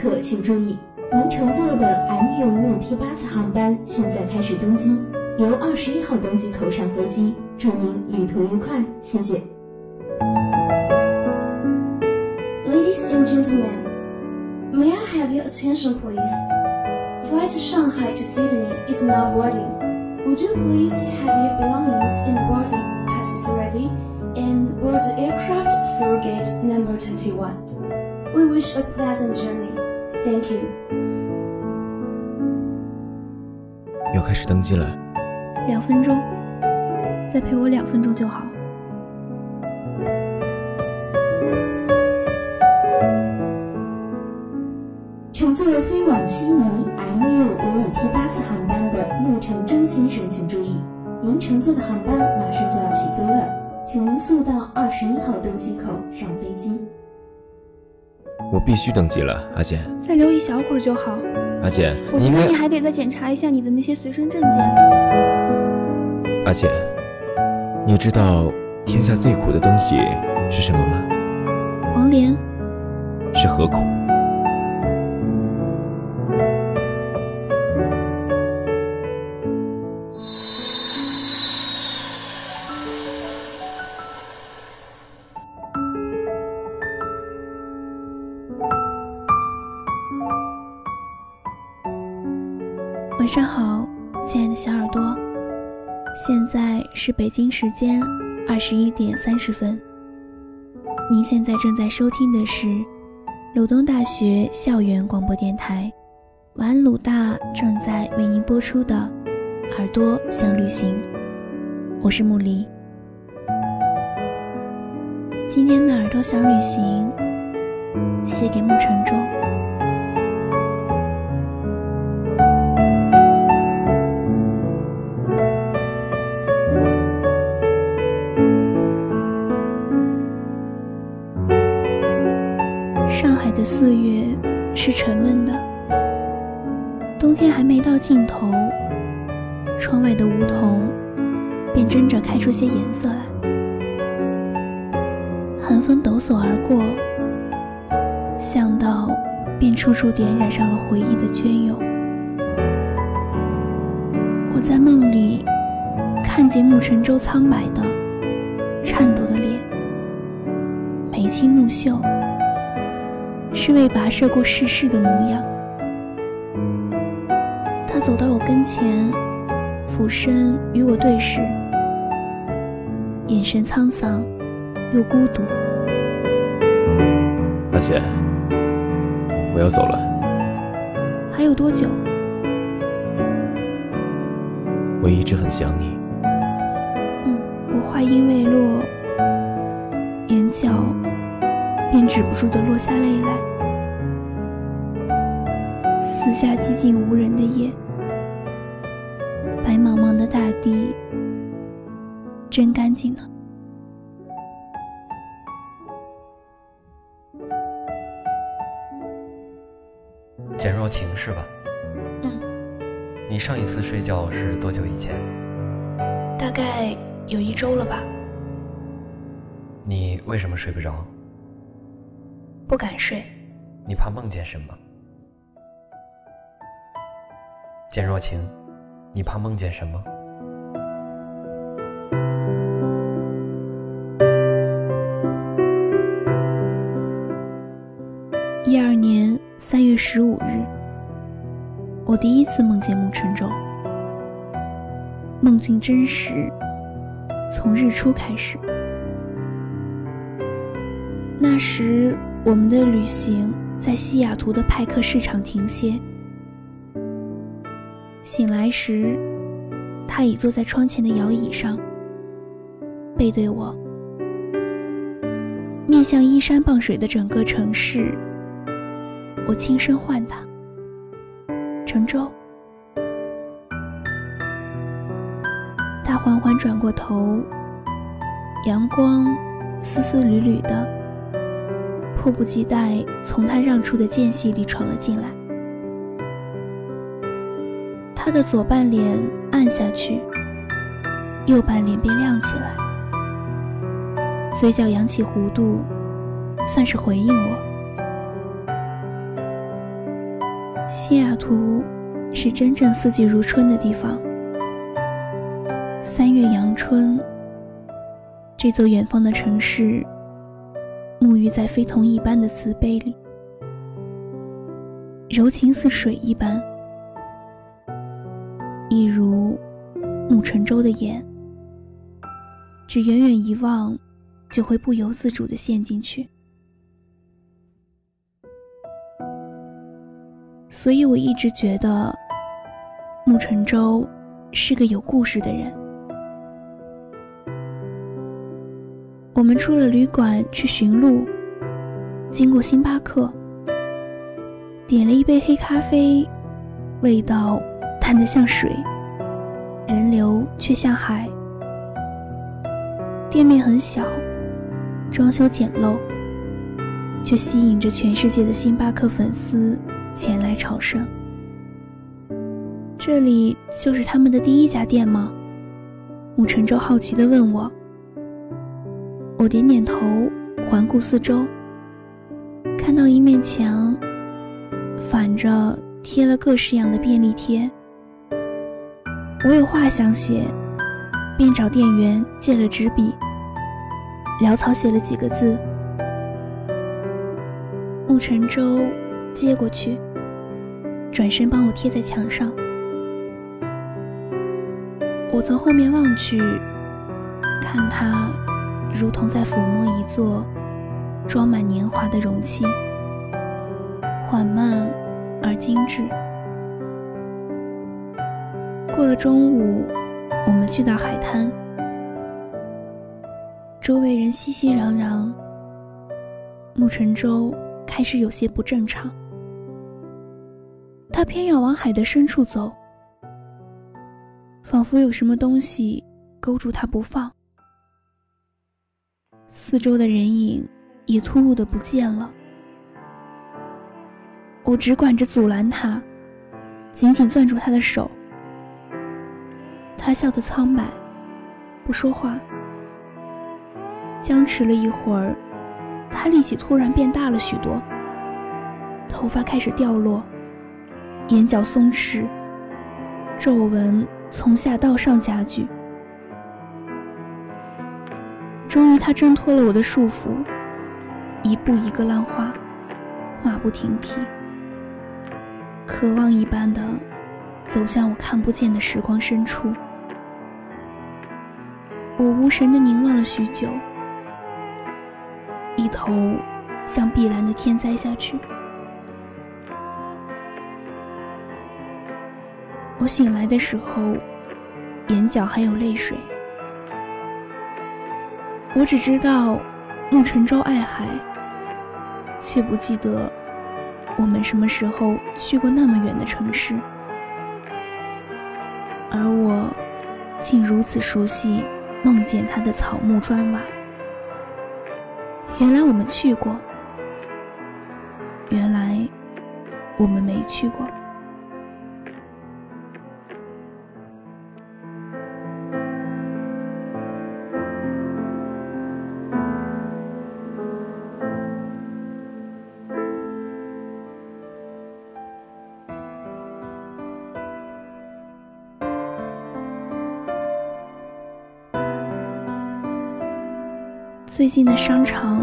客请注意，您乘坐的 MU 5 T 八次航班现在开始登机，由二十一号登机口上飞机。祝您旅途愉快，谢谢。Ladies and gentlemen, may I have your attention, please? Flight Shanghai to Sydney is now boarding. Would you please have your belongings in the boarding passes ready and board the aircraft through gate number 21? We wish a pleasant journey. Thank you. 又开始登机了，两分钟，再陪我两分钟就好。乘坐飞往悉尼 MU 五五 T 八次航班的陆程征先生，请注意，您乘坐的航班马上就要起飞了，请您速到二十一号登机口上必须登记了，阿简。再留一小会儿就好。阿简，我觉得你还得再检查一下你的那些随身证件。阿简，你知道天下最苦的东西是什么吗？黄连，是何苦？北京时间二十一点三十分。您现在正在收听的是鲁东大学校园广播电台，晚安鲁大正在为您播出的《耳朵想旅行》，我是木梨。今天的《耳朵想旅行》写给穆承舟。四月是沉闷的，冬天还没到尽头，窗外的梧桐便争着开出些颜色来。寒风抖擞而过，巷道便处处点染上了回忆的隽永。我在梦里看见穆承舟苍白的、颤抖的脸，眉清目秀。是未跋涉过世事的模样。他走到我跟前，俯身与我对视，眼神沧桑又孤独。阿简，我要走了。还有多久？我一直很想你。嗯，我话音未落，眼角便止不住的落下泪来。四下寂静无人的夜，白茫茫的大地，真干净呢。简若晴是吧？嗯，你上一次睡觉是多久以前？大概有一周了吧。你为什么睡不着？不敢睡。你怕梦见什么？简若晴，你怕梦见什么？一二年三月十五日，我第一次梦见穆春舟，梦境真实，从日出开始。那时，我们的旅行在西雅图的派克市场停歇。醒来时，他已坐在窗前的摇椅上，背对我，面向依山傍水的整个城市。我轻声唤他：“承舟。”他缓缓转过头，阳光丝丝缕缕的，迫不及待从他让出的间隙里闯了进来。他的左半脸暗下去，右半脸便亮起来，嘴角扬起弧度，算是回应我。西雅图是真正四季如春的地方。三月阳春，这座远方的城市，沐浴在非同一般的慈悲里，柔情似水一般，一如暮成舟的眼，只远远一望，就会不由自主地陷进去。所以我一直觉得，穆成舟是个有故事的人。我们出了旅馆去寻路，经过星巴克，点了一杯黑咖啡，味道淡得像水，人流却像海。店面很小，装修简陋，却吸引着全世界的星巴克粉丝。前来朝圣。这里就是他们的第一家店吗？穆晨舟好奇地问我。我点点头，环顾四周，看到一面墙，反着贴了各式样的便利贴。我有话想写，便找店员借了纸笔，潦草写了几个字。穆成舟。接过去，转身帮我贴在墙上。我从后面望去，看他如同在抚摸一座装满年华的容器，缓慢而精致。过了中午，我们去到海滩，周围人熙熙攘攘，木成舟开始有些不正常。他偏要往海的深处走，仿佛有什么东西勾住他不放。四周的人影也突兀的不见了。我只管着阻拦他，紧紧攥住他的手。他笑得苍白，不说话。僵持了一会儿，他力气突然变大了许多，头发开始掉落。眼角松弛，皱纹从下到上加剧。终于，他挣脱了我的束缚，一步一个浪花，马不停蹄，渴望一般的走向我看不见的时光深处。我无神的凝望了许久，一头向碧蓝的天栽下去。我醒来的时候，眼角还有泪水。我只知道穆成舟爱海，却不记得我们什么时候去过那么远的城市。而我竟如此熟悉梦见他的草木砖瓦。原来我们去过，原来我们没去过。最近的商场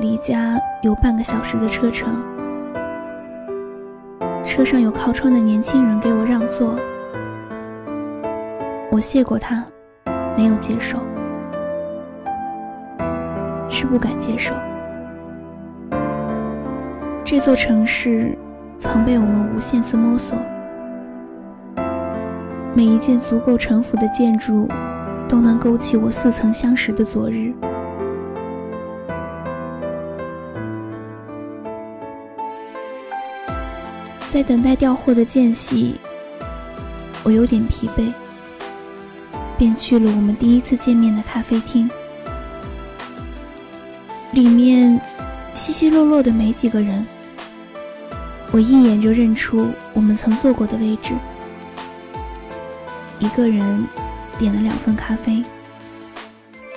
离家有半个小时的车程。车上有靠窗的年轻人给我让座，我谢过他，没有接受，是不敢接受。这座城市曾被我们无限次摸索，每一件足够城府的建筑，都能勾起我似曾相识的昨日。在等待调货的间隙，我有点疲惫，便去了我们第一次见面的咖啡厅。里面稀稀落落的没几个人，我一眼就认出我们曾坐过的位置。一个人点了两份咖啡，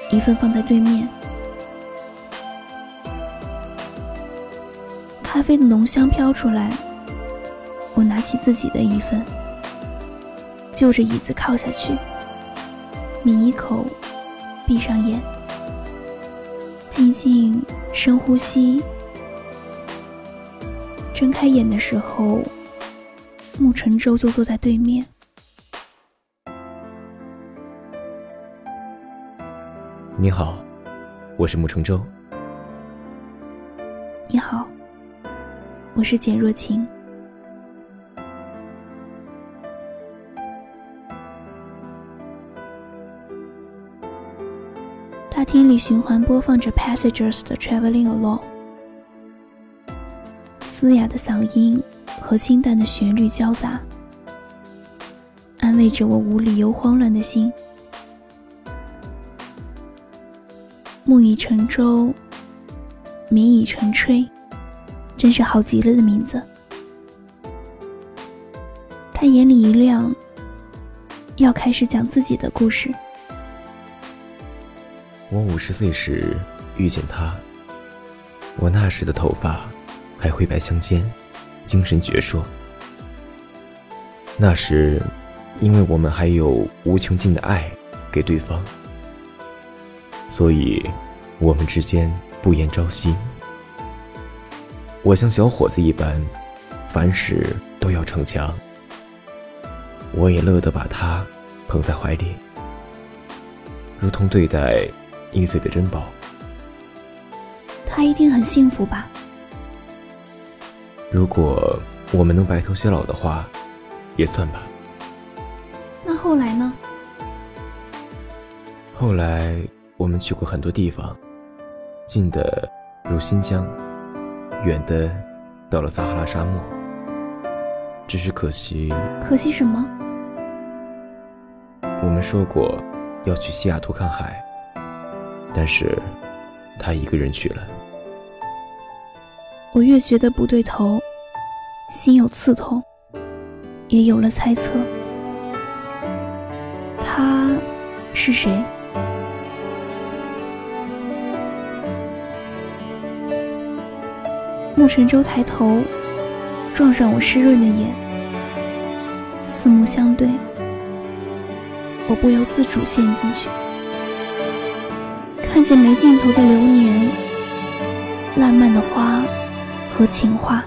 一份放在对面。咖啡的浓香飘出来。我拿起自己的一份，就着椅子靠下去，抿一口，闭上眼，静静深呼吸。睁开眼的时候，沐晨舟就坐在对面。你好，我是沐晨舟。你好，我是简若晴。厅里循环播放着 Passengers 的 Traveling Along，嘶哑的嗓音和清淡的旋律交杂，安慰着我无理由慌乱的心。木已成舟，米已成炊，真是好极了的名字。他眼里一亮，要开始讲自己的故事。我五十岁时遇见他，我那时的头发还灰白相间，精神矍铄。那时，因为我们还有无穷尽的爱给对方，所以我们之间不言朝夕。我像小伙子一般，凡事都要逞强，我也乐得把他捧在怀里，如同对待。易碎的珍宝，他一定很幸福吧？如果我们能白头偕老的话，也算吧。那后来呢？后来我们去过很多地方，近的如新疆，远的到了撒哈拉沙漠。只是可惜，可惜什么？我们说过要去西雅图看海。但是，他一个人去了。我越觉得不对头，心有刺痛，也有了猜测。他是谁？沐晨舟抬头，撞上我湿润的眼，四目相对，我不由自主陷进去。看见没尽头的流年，烂漫的花和情话，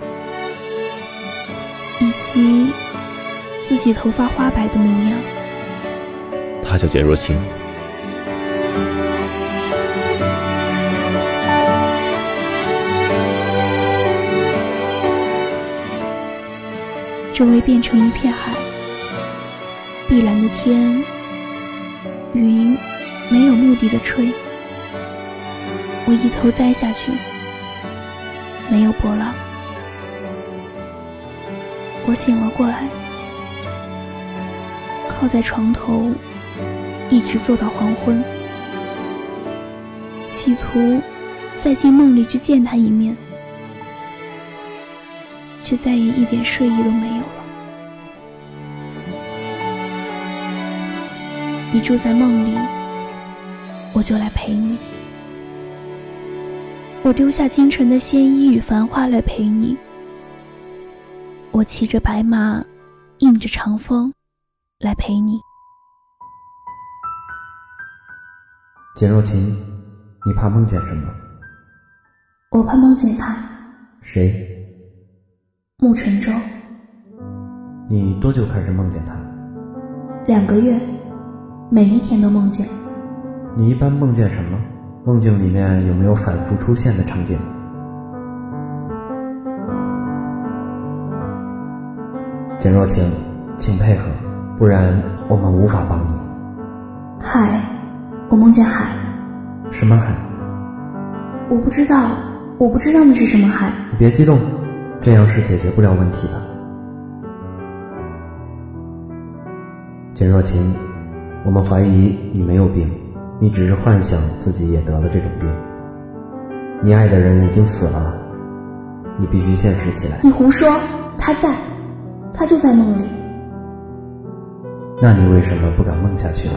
以及自己头发花白的模样。他叫简若清。周围变成一片海，碧蓝的天，云没有目的的吹。我一头栽下去，没有波浪。我醒了过来，靠在床头，一直坐到黄昏，企图再进梦里去见他一面，却再也一点睡意都没有了。你住在梦里，我就来陪你。我丢下京城的鲜衣与繁花来陪你，我骑着白马，迎着长风，来陪你。简若晴，你怕梦见什么？我怕梦见他。谁？沐晨舟。你多久开始梦见他？两个月，每一天都梦见。你一般梦见什么？梦境里面有没有反复出现的场景？简若晴，请配合，不然我们无法帮你。海，我梦见海。什么海？我不知道，我不知道那是什么海。你别激动，这样是解决不了问题的。简若晴，我们怀疑你没有病。你只是幻想自己也得了这种病。你爱的人已经死了，你必须现实起来。你胡说，他在，他就在梦里。那你为什么不敢梦下去呢？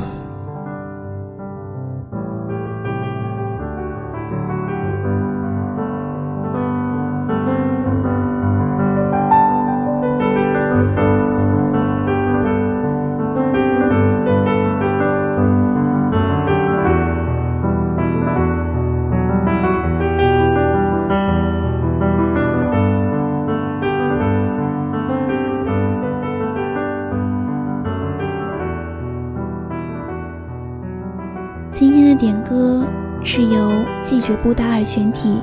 点歌是由记者布达尔全体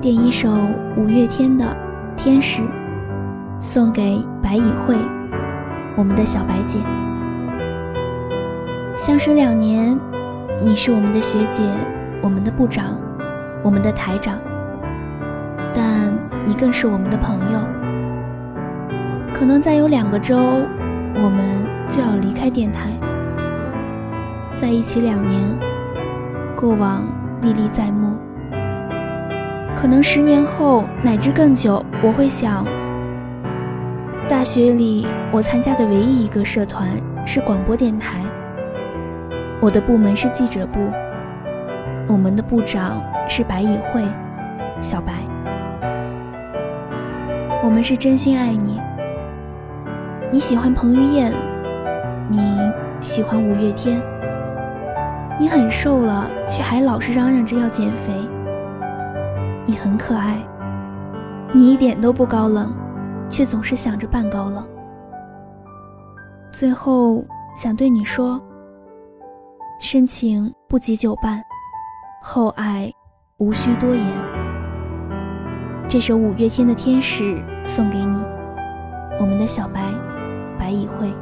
点一首五月天的《天使》，送给白以慧，我们的小白姐。相识两年，你是我们的学姐，我们的部长，我们的台长，但你更是我们的朋友。可能再有两个周，我们就要离开电台。在一起两年，过往历历在目。可能十年后乃至更久，我会想：大学里我参加的唯一一个社团是广播电台，我的部门是记者部，我们的部长是白以慧，小白。我们是真心爱你。你喜欢彭于晏，你喜欢五月天。你很瘦了，却还老是嚷嚷着要减肥。你很可爱，你一点都不高冷，却总是想着扮高冷。最后想对你说：深情不及久伴，厚爱无需多言。这首五月天的《天使》送给你，我们的小白，白以慧。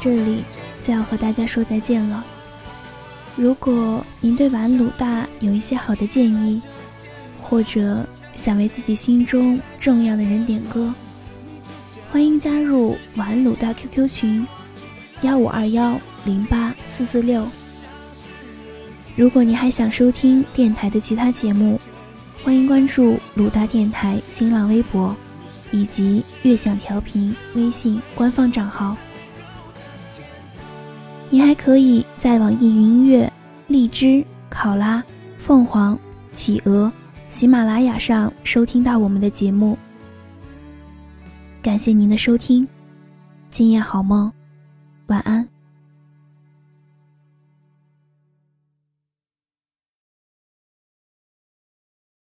这里就要和大家说再见了。如果您对玩鲁大有一些好的建议，或者想为自己心中重要的人点歌，欢迎加入晚安鲁大 QQ 群：幺五二幺零八四四六。如果你还想收听电台的其他节目，欢迎关注鲁大电台新浪微博以及悦享调频微信官方账号。你还可以在网易云音乐、荔枝、考拉、凤凰、企鹅、喜马拉雅上收听到我们的节目。感谢您的收听，今夜好梦，晚安。